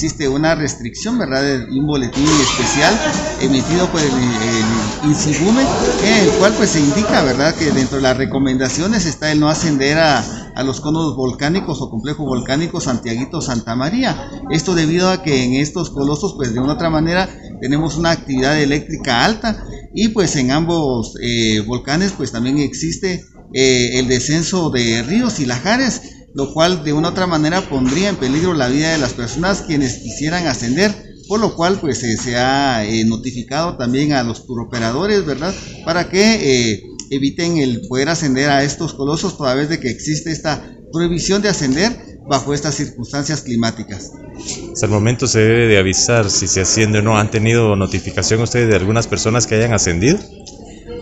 existe una restricción, ¿verdad? De un boletín especial emitido por el, el INSIGUME, en el cual pues se indica, ¿verdad? Que dentro de las recomendaciones está el no ascender a, a los conos volcánicos o complejos volcánicos Santiaguito Santa María. Esto debido a que en estos colosos pues de una otra manera tenemos una actividad eléctrica alta y pues en ambos eh, volcanes pues también existe eh, el descenso de ríos y lajares, lo cual de una u otra manera pondría en peligro la vida de las personas quienes quisieran ascender, por lo cual pues eh, se ha eh, notificado también a los turoperadores, ¿verdad? Para que eh, eviten el poder ascender a estos colosos toda vez de que existe esta prohibición de ascender bajo estas circunstancias climáticas. Hasta el momento se debe de avisar si se asciende o no. ¿Han tenido notificación ustedes de algunas personas que hayan ascendido?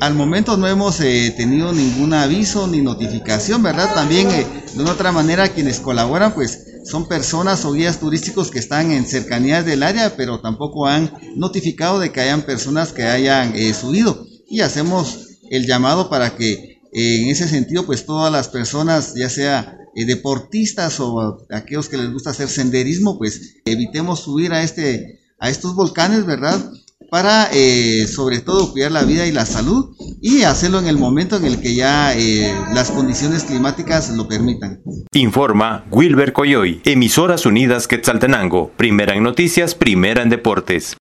Al momento no hemos eh, tenido ningún aviso ni notificación, ¿verdad? También eh, de una otra manera quienes colaboran pues son personas o guías turísticos que están en cercanías del área, pero tampoco han notificado de que hayan personas que hayan eh, subido. Y hacemos el llamado para que eh, en ese sentido pues todas las personas, ya sea eh, deportistas o aquellos que les gusta hacer senderismo, pues evitemos subir a este a estos volcanes, ¿verdad? Para eh, sobre todo cuidar la vida y la salud y hacerlo en el momento en el que ya eh, las condiciones climáticas lo permitan. Informa Wilber Coyoy, Emisoras Unidas Quetzaltenango, primera en noticias, primera en deportes.